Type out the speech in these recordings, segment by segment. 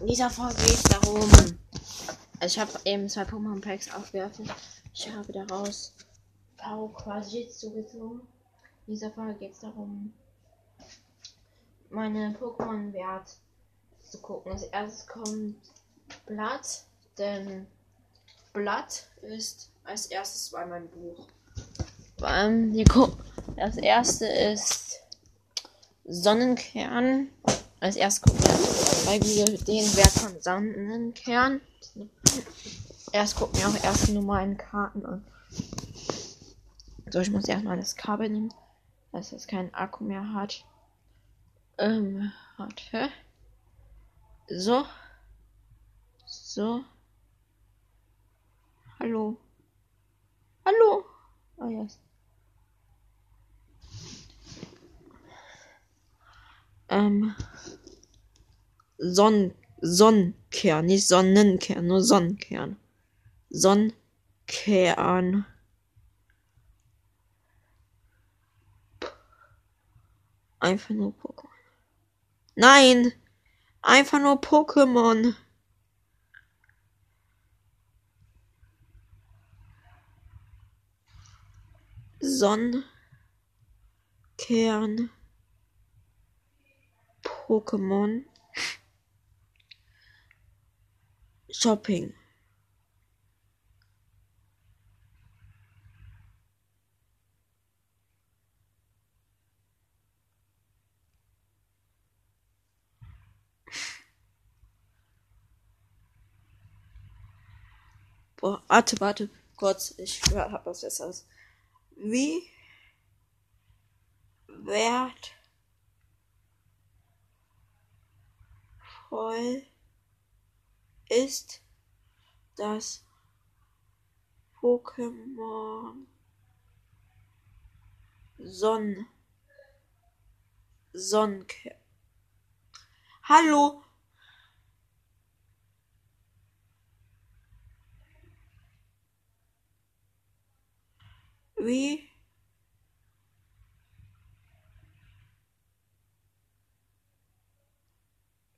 In dieser Folge geht es darum. Also ich habe eben zwei Pokémon Packs aufgeworfen. Ich habe daraus Pau quasi zugezogen. In dieser Folge geht es darum, meine Pokémon Wert zu gucken. Als erstes kommt Blatt, denn Blatt ist als erstes bei meinem Buch. Ähm, die das erste ist Sonnenkern. Als erstes gucken wir den Wert von Sonnenkern. Erst gucken wir auch erst die normalen Karten an. So, ich muss erstmal das Kabel nehmen, dass es keinen Akku mehr hat. Ähm, warte. So. So. Hallo. Hallo. Oh, yes. Ähm. Sonn Sonnenkern, nicht Sonnenkern, nur Sonnenkern. Sonnenkern. Einfach nur Pokémon. Nein! Einfach nur Pokémon. Sonnenkern. Pokémon. Shopping. Boah, warte, warte, kurz, ich hab was Besseres. Wie wertvoll ist das Pokémon Sonn Sonnke. Hallo. Wie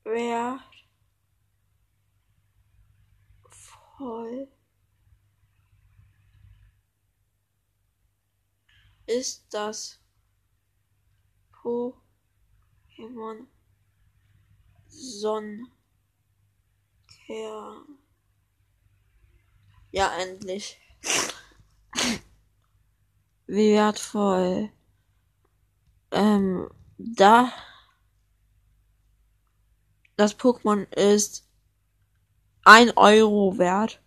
wer voll ist das Pokémon Sonnenkern. Ja, endlich. Wie wertvoll. Ähm, da das Pokémon ist ein Euro wert.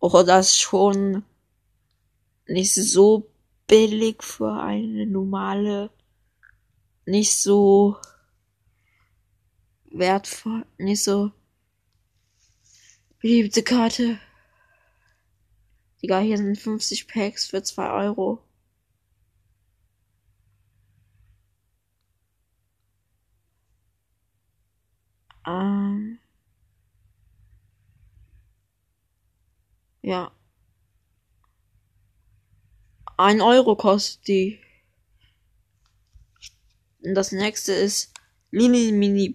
Oh, das ist schon nicht so billig für eine normale, nicht so wertvoll, nicht so beliebte Karte. Egal, hier sind 50 Packs für 2 Euro. Ähm. Ja. Ein Euro kostet die. Und das nächste ist Lini Mini.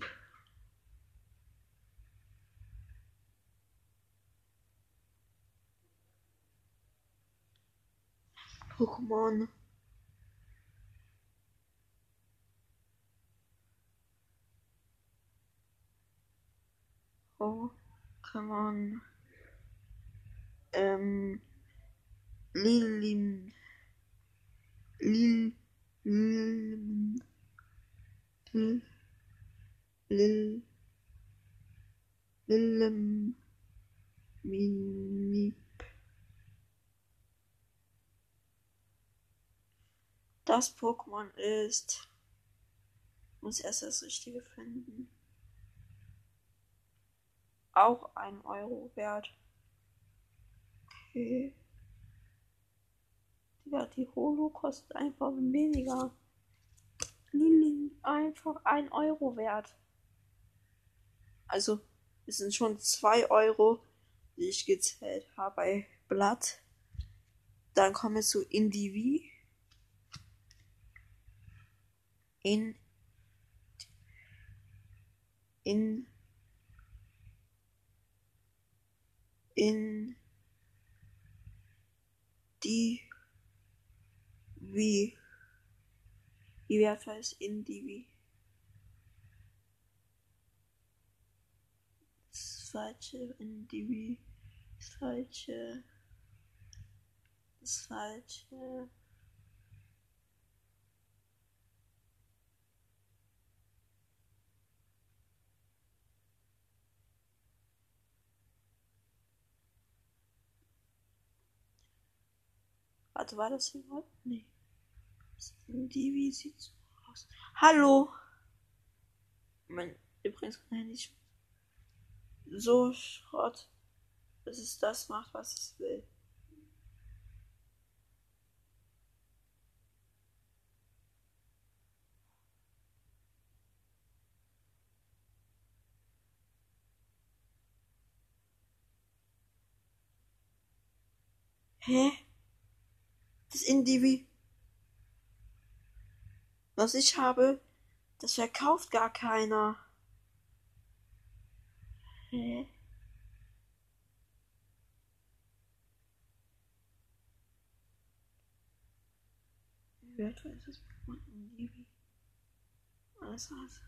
Pokémon. Pokémon ähm, Lilin, Lil, Lil, Lil, Lil, Lilem, Minip. Das Pokémon ist, muss erst das Richtige finden, auch ein Euro wert. Okay. Ja, die Holo kostet einfach weniger. Lilin einfach ein Euro wert. Also, es sind schon zwei Euro, die ich gezählt habe bei Blatt. Dann kommen wir zu Indivi. In. In. in die wie wie wertvoll ist in die wie. Das falsche in die wie. Das falsche das falsche Warte, war das hier überhaupt? Nee. Die, wie sieht so aus? Hallo! Mein, übrigens mein Handy so Schrott, bis es das macht, was es will. Hä? Das Indivi, was ich habe, das verkauft gar keiner. Hä? Wie wertvoll ist das? Alles was.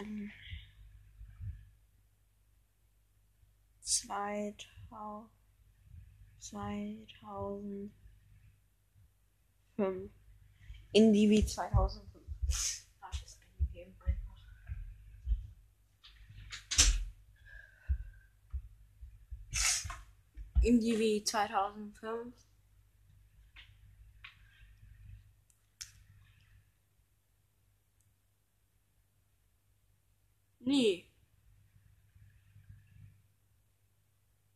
Dann 2000 2005 Indivi 2005 Ach, das eingegeben einfach. Indivi 2005 Nee.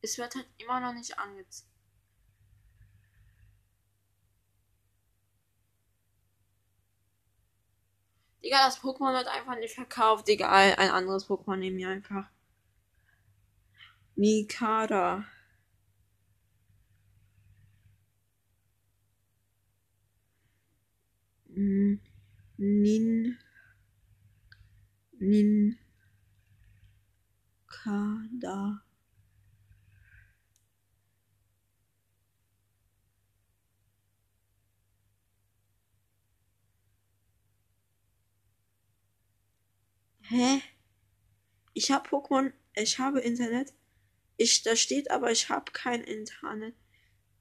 Es wird halt immer noch nicht angezeigt. Digga, das Pokémon wird einfach nicht verkauft. Egal, ein anderes Pokémon nehmen wir einfach. Nikada. Nin. Nin. Kada. Hä? Ich habe Pokémon, ich habe Internet. Ich, da steht aber, ich habe kein Internet.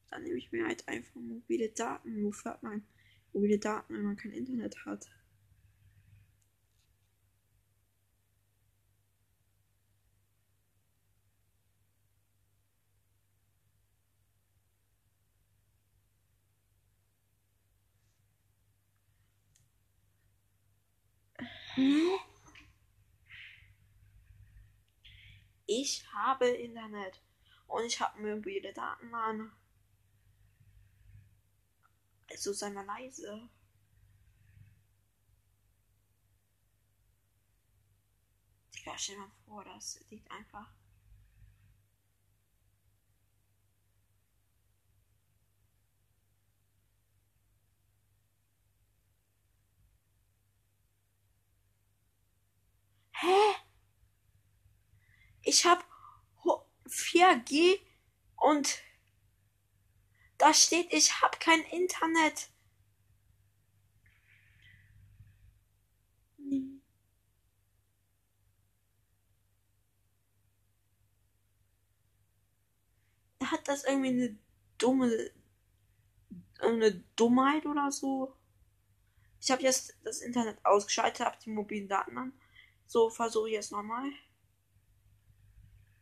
Dann nehme ich mir halt einfach mobile Daten. Wofür hat man mobile Daten, wenn man kein Internet hat? Hä? Ich habe Internet und ich habe mobile Daten an. Also sei mal leise. Digga, stell mal vor, das liegt einfach. Hä? Ich hab 4G und da steht, ich hab kein Internet. Hat das irgendwie eine dumme, eine Dummheit oder so? Ich habe jetzt das Internet ausgeschaltet, habe die mobilen Daten an. So, versuche ich jetzt nochmal.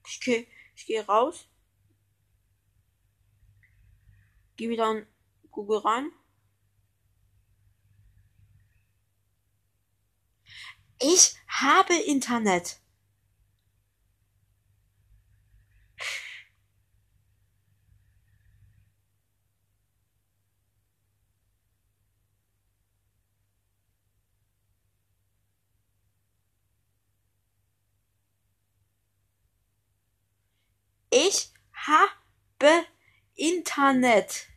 Ich gehe ich geh raus. Gehe wieder in Google rein. Ich habe Internet. Ich habe Internet.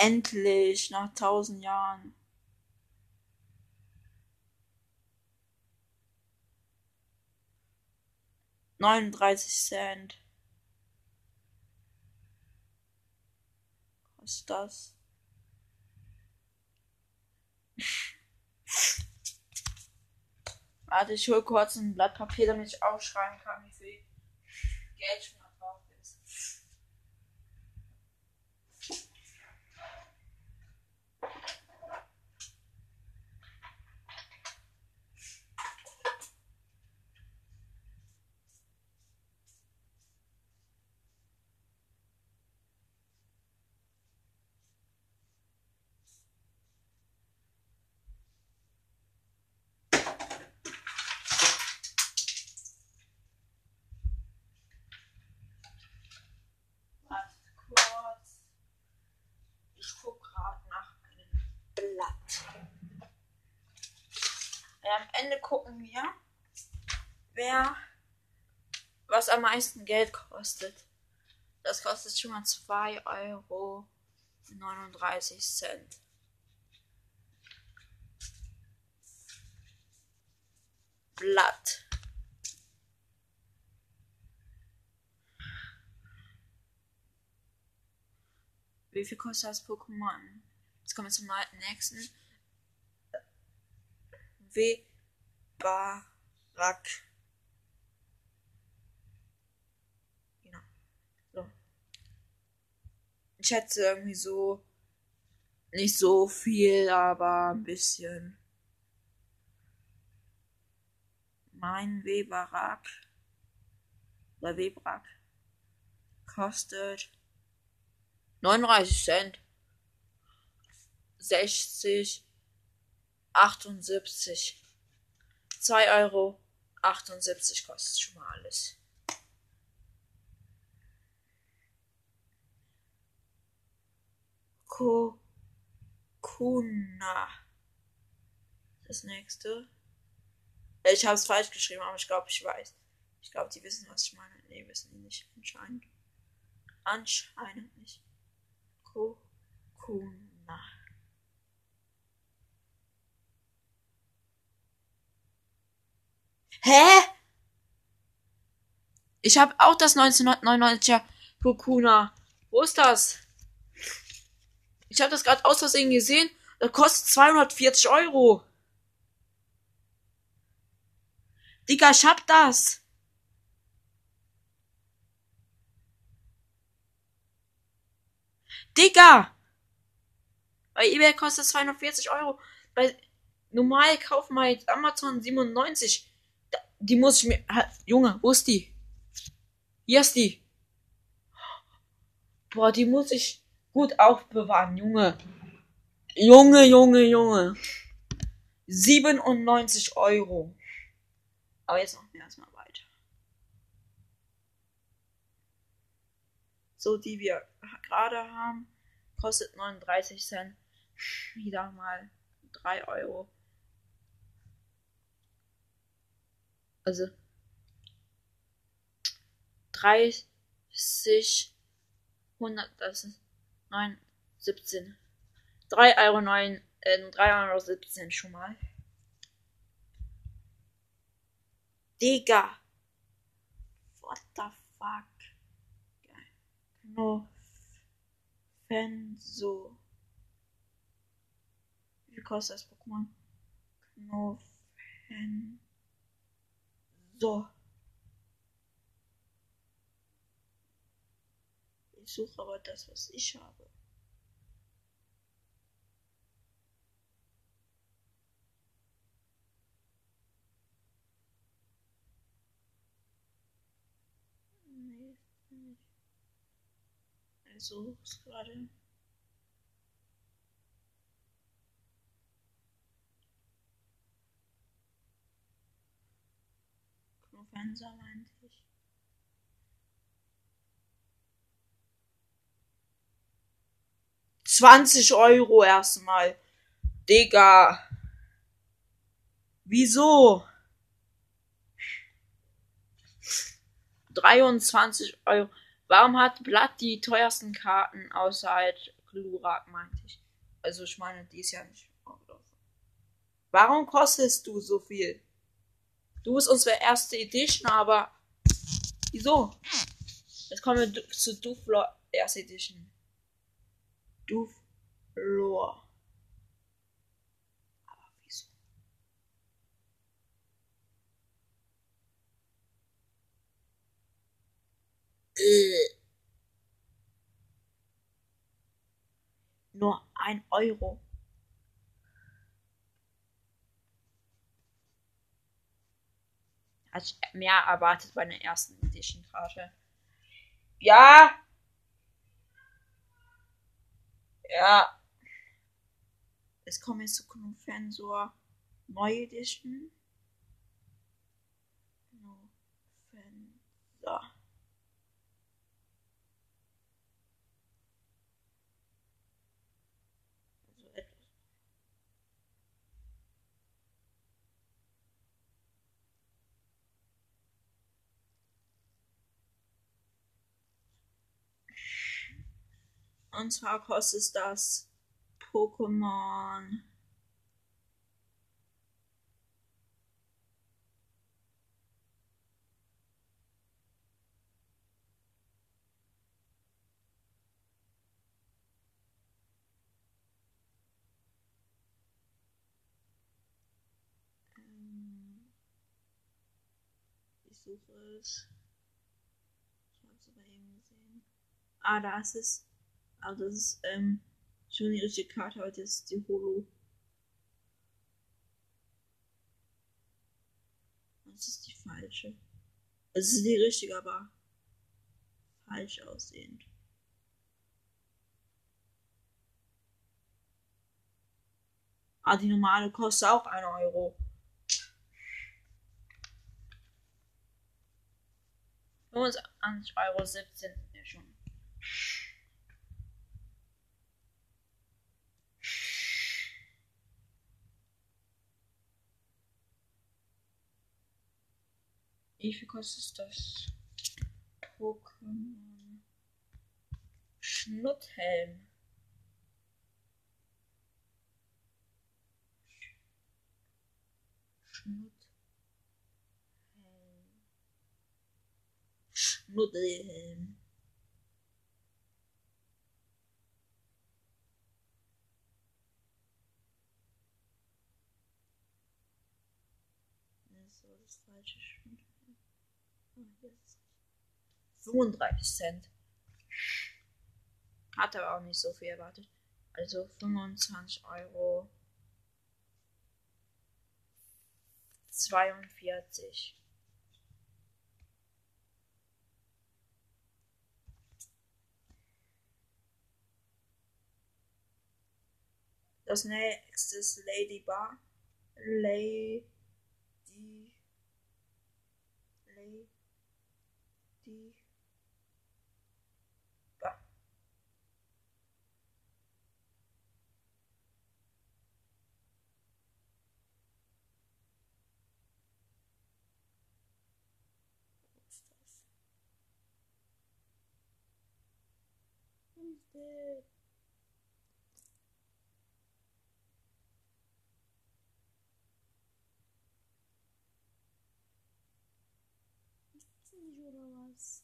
endlich nach tausend Jahren. Neununddreißig Cent. Was ist das? Warte, ich hol kurz ein Blatt Papier, damit ich aufschreiben kann, wie viel Geld schon mal drauf ist. Warte kurz. Ich guck gerade nach einem Blatt. Ja, am Ende gucken wir, wer was am meisten Geld kostet. Das kostet schon mal 2 Euro 39 Cent. Blatt. Wie viel kostet das Pokémon? Jetzt kommen wir zum nächsten. Webarak. Genau. So. Ich schätze irgendwie so. Nicht so viel, aber ein bisschen. Mein Webarak. Oder Webrak. Kostet 39 Cent. 60. 78. 2 Euro. 78 kostet schon mal alles. Kokuna. Das nächste. Ich habe es falsch geschrieben, aber ich glaube, ich weiß. Ich glaube, die wissen, was ich meine. Nee, wissen die nicht. Anscheinend. Anscheinend nicht. Kokuna. Hä? Ich habe auch das 1999er Kokuna. Wo ist das? Ich habe das gerade aus Versehen gesehen. Das kostet 240 Euro. Digga, ich hab das. Digga! Bei eBay kostet es 240 Euro. Bei normal kaufen wir jetzt Amazon 97. Die muss ich mir. Junge, wo ist die? Hier ist die. Boah, die muss ich gut aufbewahren, Junge. Junge, Junge, Junge. 97 Euro. Aber jetzt machen wir erstmal weiter. So, die wir gerade haben, kostet 39 Cent. Wieder mal 3 Euro. Also 30, 100, das ist 9, 17. 3 Euro 9, äh, 3 Euro 17 schon mal. Digga. What the fuck? Knofenso. Wie viel kostet das Pokémon? Knofenso. Ich suche aber das, was ich habe. Nee, nicht. Also, gerade. Knofenser meinte ich. Zwanzig Euro erstmal. Digga. Wieso? 23 Euro. Warum hat Blatt die teuersten Karten außer halt Glurak meinte ich. Also ich meine, die ist ja nicht. Warum kostest du so viel? Du bist unsere erste Edition, aber wieso? Jetzt kommen wir zu Duflor erste Edition. Duflor. Aber wieso? Äh. Nur ein Euro. Hatte ich mehr erwartet bei der ersten Edition-Karte. Ja. Ja. Es kommt jetzt zu Knufensor Neue Edition. Und zwar kostet das Pokémon. Ähm, ich suche es. Ich habe es aber eben gesehen. Ah, da ist es. Also das ist ähm, schon die richtige Karte, das ist die Holo. Das ist die falsche. Es ist die richtige, aber falsch aussehend. Ah, die normale kostet auch 1 Euro. 25 Euro 17. Ja, schon. Wie viel kostet das? Pokémon Schnutthelm. Schnutthelm. Schnutthelm. Das war das falsche Schnutthelm. 35 Cent. Hat aber auch nicht so viel erwartet. Also 25 Euro. 42. Das nächste ist Lady Bar. Lady. Lady. Was ist das? Ist nicht oder was?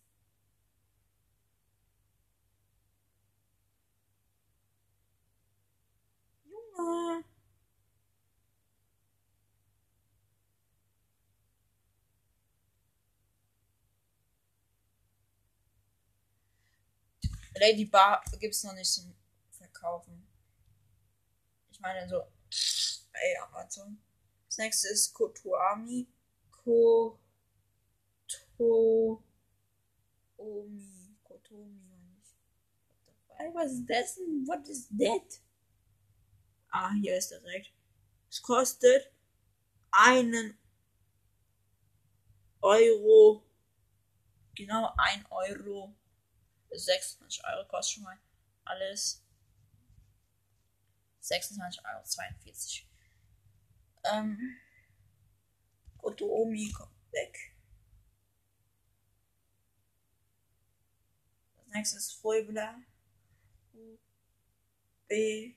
Junge. Lady Bar gibt's noch nicht zum Verkaufen. Ich meine so bei Amazon. Das nächste ist Kotoami. Ko To Omi. Kotomi the fuck? Was ist das denn? What is that? Ah, hier ist direkt. Es kostet einen Euro. Genau ein Euro. 26 Euro kostet schon mal alles. 26 Euro 42. Ähm. Kotomi kommt weg. Das nächste ist Fröbler. B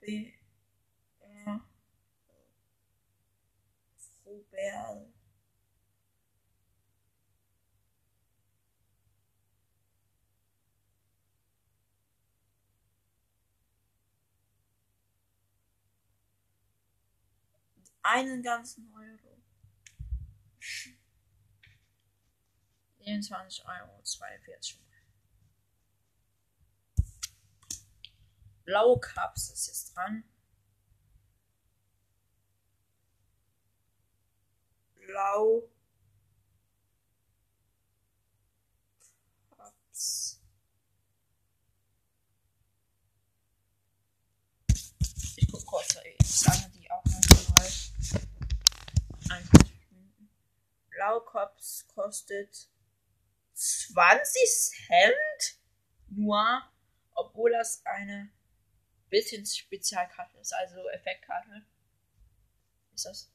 B R einen ganzen Euro. 27 Euro, 42 Blaue Cups ist jetzt dran. Blau. Cups. Ich guck kurz, ich sage die auch mal. Blaue Cups kostet 20 Cent nur, obwohl das eine bisschen Spezialkarte ist, also Effektkarte. Ist das?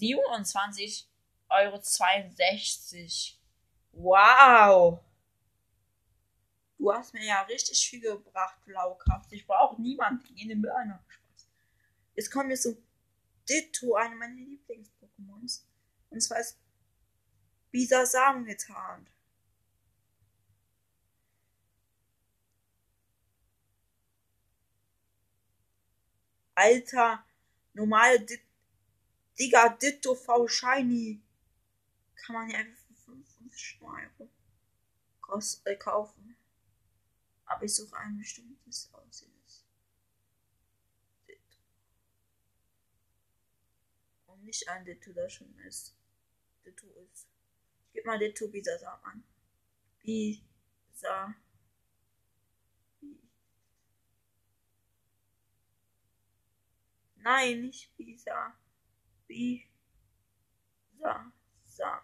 27,62 Euro. Wow! Du hast mir ja richtig viel gebracht, Blaukraft. Ich brauche niemanden in den Mörner. Jetzt kommt mir so Ditto, eine meiner Lieblings-Pokémons. Und zwar ist Bisasam getarnt. Alter, normale Dit Digga, Ditto V Shiny. Kann man ja einfach für 55 Euro äh, kaufen. Aber ich suche ein bestimmtes aus. Ditto. Und nicht ein Ditto, schon ist. Ditto ist. Ich gebe mal Ditto Bisasam an. Bisa. Nein, nicht Bisa. Bisa. Sa.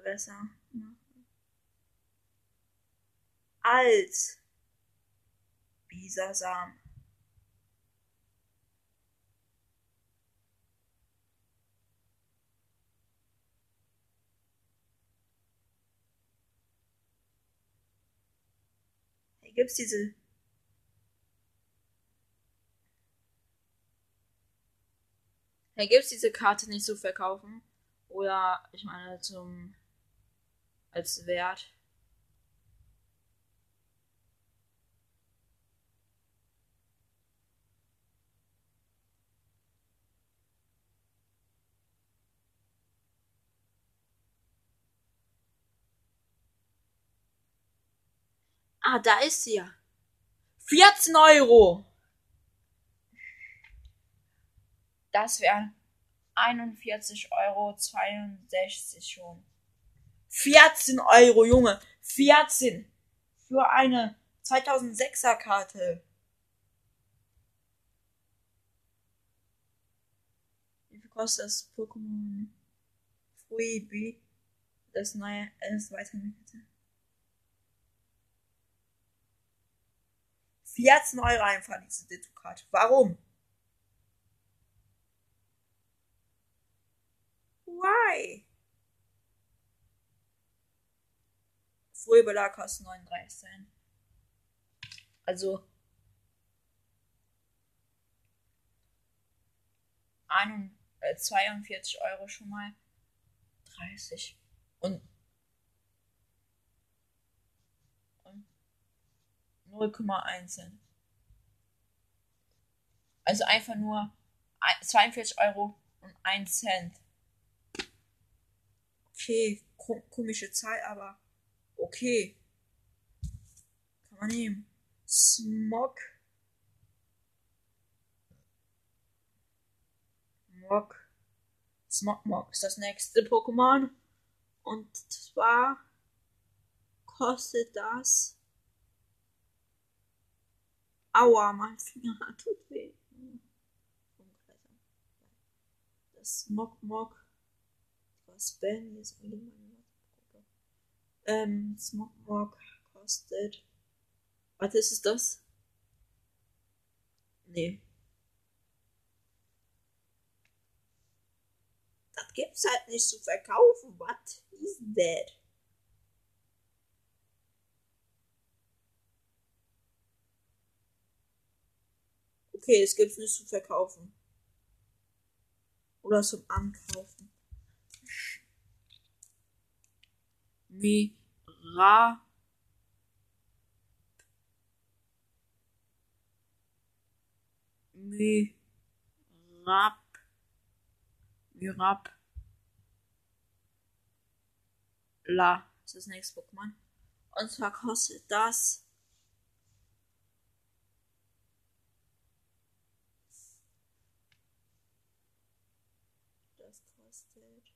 Besser. Als Bisasam. Hier gibt's diese. Hier gibt's diese Karte nicht zu verkaufen. Oder, ich meine, zum. Als Wert. Ah, da ist sie ja. 14 Euro. Das wären 41,62 Euro schon. 14 Euro, Junge. 14. Für eine 2006er Karte. Wie viel kostet das Pokémon Freebie? Das neue, das weiterentwickelte. 14 Euro einfach diese Ditto-Karte. Warum? Why? Frühbelag kostet 39 Cent. Also 42 äh, Euro schon mal 30 und 0,1 Cent. Also einfach nur 42 Euro und 1 Cent. Okay, komische Zahl, aber okay. Kann man nehmen. Smog. Smog. Smogmog ist das nächste Pokémon. Und zwar kostet das Aua, mein Finger tut weh. Das Mock. Was Ben ist Gruppe. Ähm, Smogmog kostet. Warte, ist es das? Nee. Das gibt's halt nicht zu verkaufen. What is that? Okay, es gibt's nicht zu verkaufen. Oder zum Ankaufen. Mira. Mirab. Mirab. La. Das ist das nächste Pokémon. Und zwar kostet das kostet.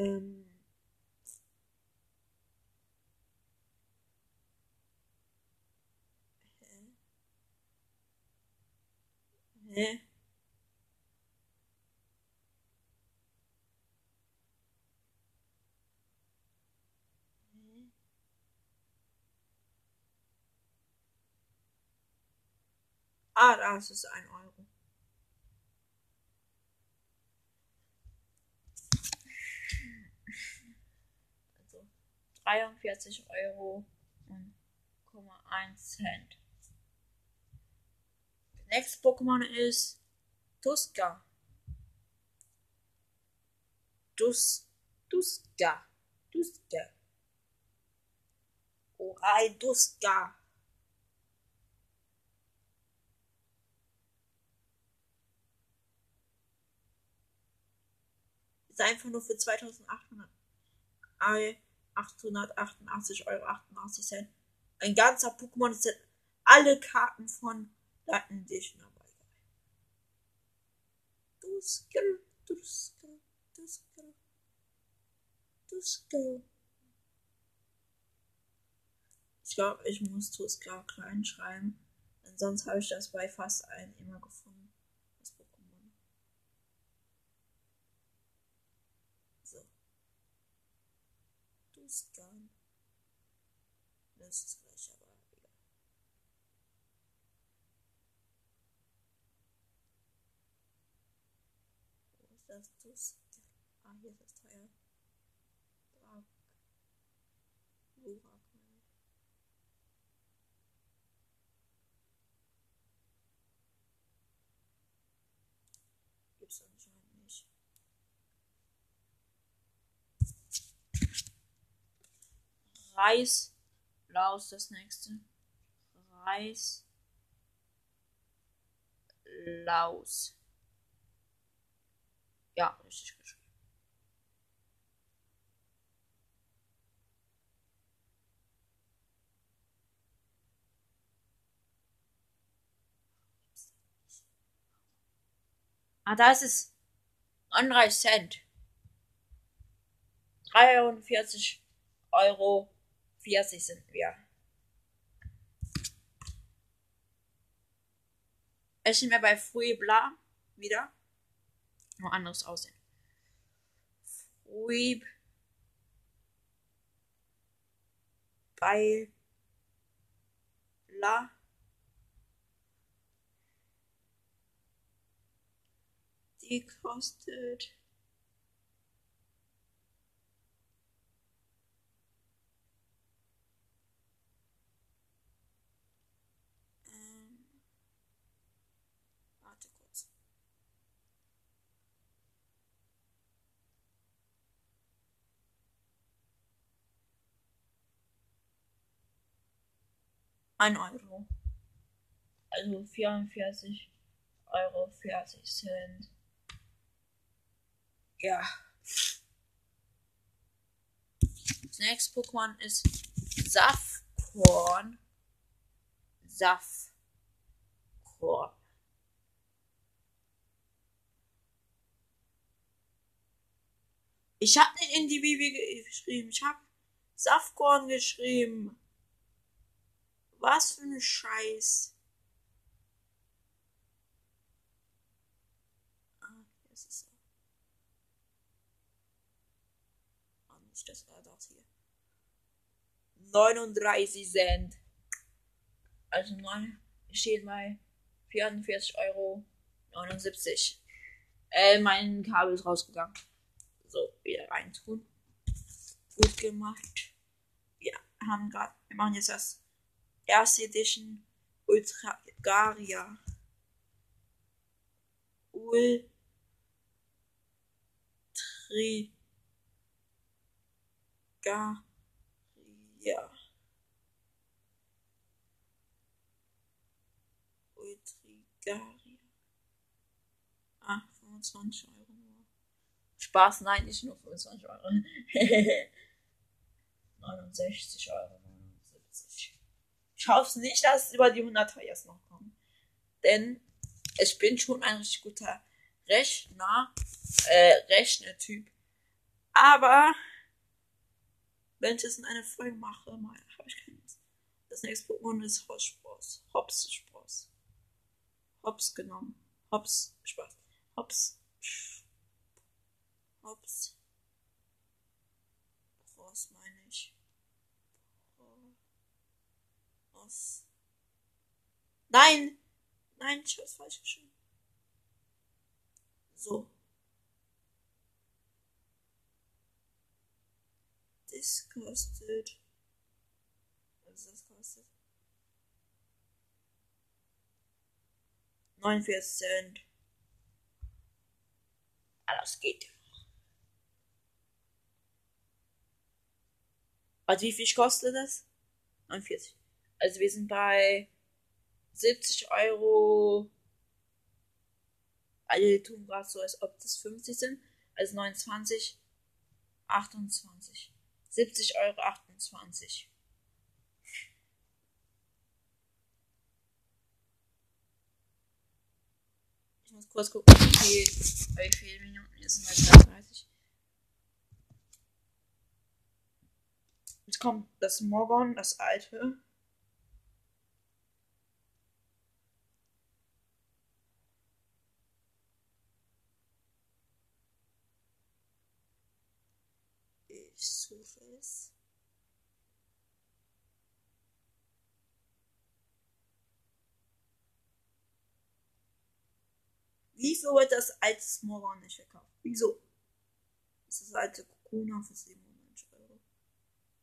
Ähm. Ah, das ist ein Euro. Also 43 Euro und 1 Cent. Next Pokémon ist Tuska. Dus, Tuska. Tuska. Orai Tuska. Ist einfach nur für 2800 888 Euro 88 Cent. Ein ganzer Pokémon-Set. Alle Karten von Latin Edition dabei. Tuska, Tuska, Tuska, Tuska. Ich glaube, ich muss Tuska klein schreiben. Denn sonst habe ich das bei fast allen immer gefunden. Das Pokémon. So. Tuska. Das ist gleich aber egal. Wo ist das Tuska? Ah, hier ist das Teil. Drak. Lurak, meine ich. Gibt's anscheinend nicht. Reis. Laus das nächste. Reis. Laus. Ja, richtig geschrieben. Ah, da ist es. 39 Cent. 43 Euro 40 sind wir. Sind wir bei Fruibla wieder. Nur anderes Aussehen. Fruib. Bei La. Die kostet 1 Euro. Also 44 Euro 40 Cent. Ja. Das nächste Pokémon ist Safkorn. Safkorn. Ich habe nicht in die Bibel geschrieben. Ich habe Safkorn geschrieben. Was für ein Scheiß. Ah, hier ist es so. Ah, nicht das, äh, das hier. 39 Cent. Also nein, steht bei 44,79 Euro. Äh, mein Kabel ist rausgegangen. So, wieder rein reintun. Gut gemacht. Wir haben gerade, wir machen jetzt das erste Edition Ultra Garia. Ultri Garia. Ultrigaria. Ah, 25 Euro nur. Spaß, nein, nicht nur 25 Euro. 69 Euro 79. Ich hoffe nicht, dass es über die 100er jetzt noch kommt. Denn ich bin schon ein richtig guter Rechner, äh, Rechnertyp. Aber wenn ich das in einer Folge mache, habe ich keine Lust. Das nächste Pokémon ist Hops Hops Spross. Hops genommen. Hops Spaß. Hops. Hops. Bros meine ich. Bros. Nein! Nein, ich hab's falsch geschrieben. So. Das kostet. Was das kostet? 49 Cent. Das geht. Also wie viel kostet das? 49. Also wir sind bei 70 Euro. Alle tun gerade so, als ob das 50 sind. Also 29, 28. 70 Euro 28. Ich muss kurz gucken, wie viel, wie viele Minuten es sind. Halt 30. Jetzt kommt das Morgon, das alte. Ich suche es. Wieso wird das als Moron nicht verkauft? Wieso? Das ist das alte Kokuna für 97 Euro.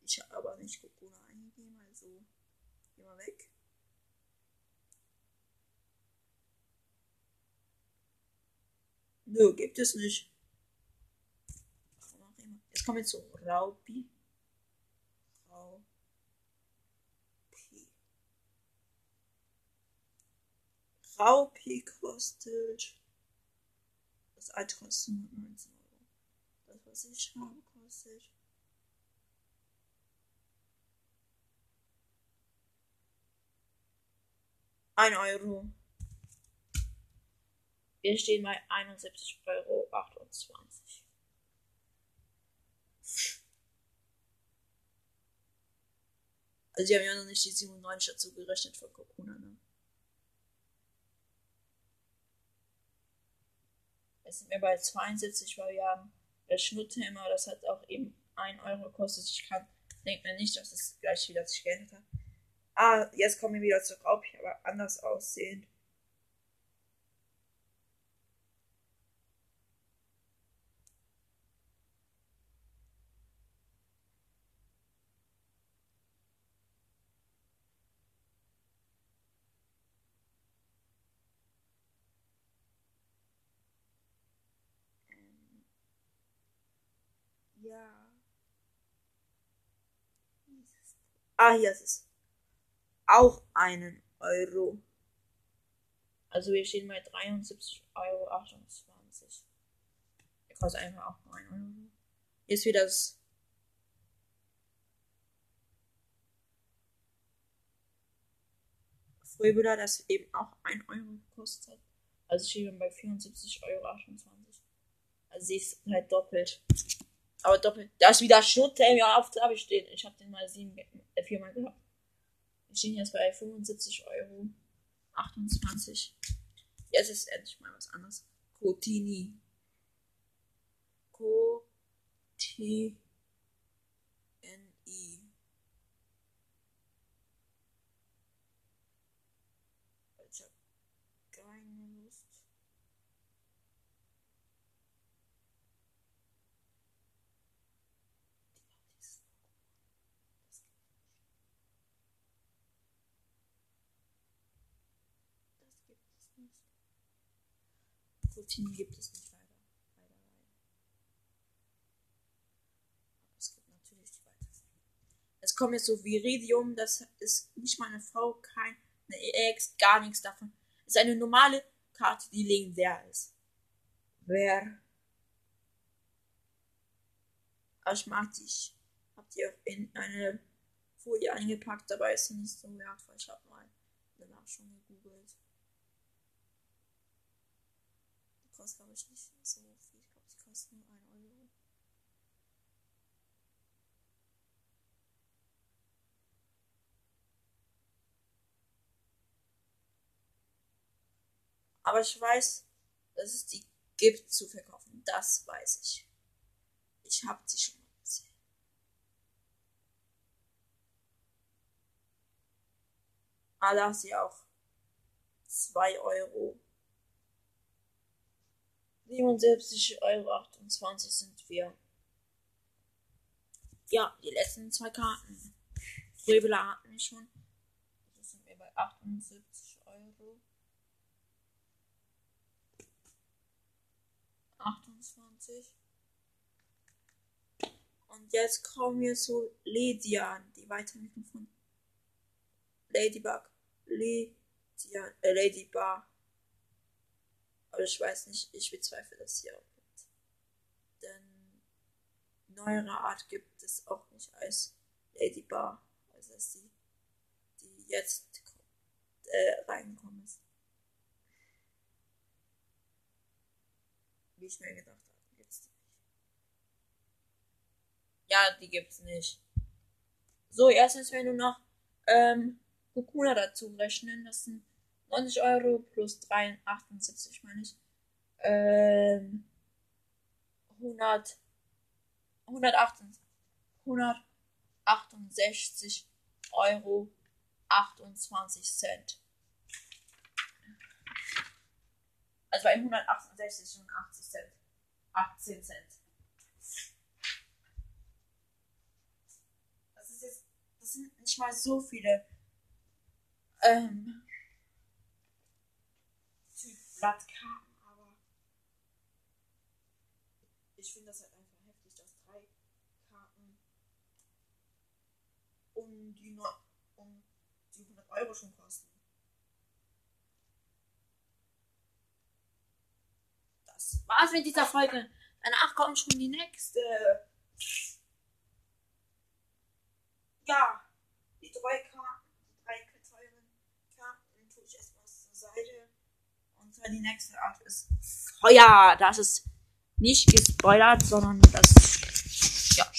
Ich habe aber nicht Kokuna eingegeben, also geh mal weg. Nö, gibt es nicht. Jetzt kommen wir zu Raupi. Raupi. Raupi kostet. Das alte kostet 119 Euro. Das, was ich habe, kostet. Ein Euro. Wir stehen bei 71,28 Euro. Also die haben ja noch nicht die 97 dazu gerechnet von Kokuna, ne? Jetzt sind wir bei 72, weil wir haben das Schnutthammer, das hat auch eben 1 Euro gekostet. Ich kann, denke mir nicht, dass es gleich wieder sich geändert hat. Ah, jetzt kommen wir wieder zu Raubchen, aber anders aussehen. Ah, hier ist es. Auch einen Euro. Also wir stehen bei 73,28 Euro. Der kostet einfach auch nur 1 Euro. Hier ist wieder das. Frühbüller, das eben auch 1 Euro gekostet Also stehen wir bei 74,28 Euro. Also sie ist halt doppelt. Aber doppelt. Da ist wieder Schutt, ey, ja, auf habe ich stehen. Ich habe den mal sieben, äh, viermal gehabt. Wir stehen jetzt bei 75 Euro. 28. Jetzt ist endlich mal was anderes. Cotini. Co-T-N-I. Routinen gibt es nicht leider. leider, leider. Es gibt natürlich die weitesten. Es kommt jetzt so Viridium, das ist nicht meine Frau, keine Ex, gar nichts davon. Es ist eine normale Karte, die legendär ist. Wer? Ich mag die. Ich hab die auch in eine Folie eingepackt, dabei ist sie nicht so wertvoll. Ich hab mal danach schon gegoogelt. Die kostet, glaube ich, nicht so viel. Ich glaube, die kostet nur 1 Euro. Aber ich weiß, dass es die gibt zu verkaufen. Das weiß ich. Ich habe sie schon mal sie auch 2 Euro. 77,28 Euro sind wir. Ja, die letzten zwei Karten. Frühbela hatten wir schon. Das sind wir bei 78 Euro. 28. Und jetzt kommen wir zu Ledian, die Weiterentwicklung von Ladybug. Ledian, äh, Ladybar. Aber ich weiß nicht, ich bezweifle, dass es hier auch gibt. Denn neuere Art gibt es auch nicht als Ladybar. Also dass die, die jetzt äh, reingekommen ist. Wie ich mir gedacht habe, gibt's die nicht. Ja, die gibt's nicht. So, erstens wir nur noch ähm, Gokula dazu rechnen. Das sind 90 Euro plus 3, 78 meine ich. Ähm, 100, 168, 168 Euro 28 Cent. Also bei 168 und 80 Cent. 18 Cent. Das ist jetzt, das sind nicht mal so viele ähm, Blattkarten, aber ich finde das halt einfach heftig, dass drei Karten um die, no um die 100 Euro schon kosten. Das war's mit dieser Folge. Danach kommt schon die nächste. Ja, die drei Karten, die drei teuren Karten tue ich erstmal zur Seite. Und zwar die nächste Art ist Feuer. Das ist nicht gespoilert, sondern das. Ja, schau.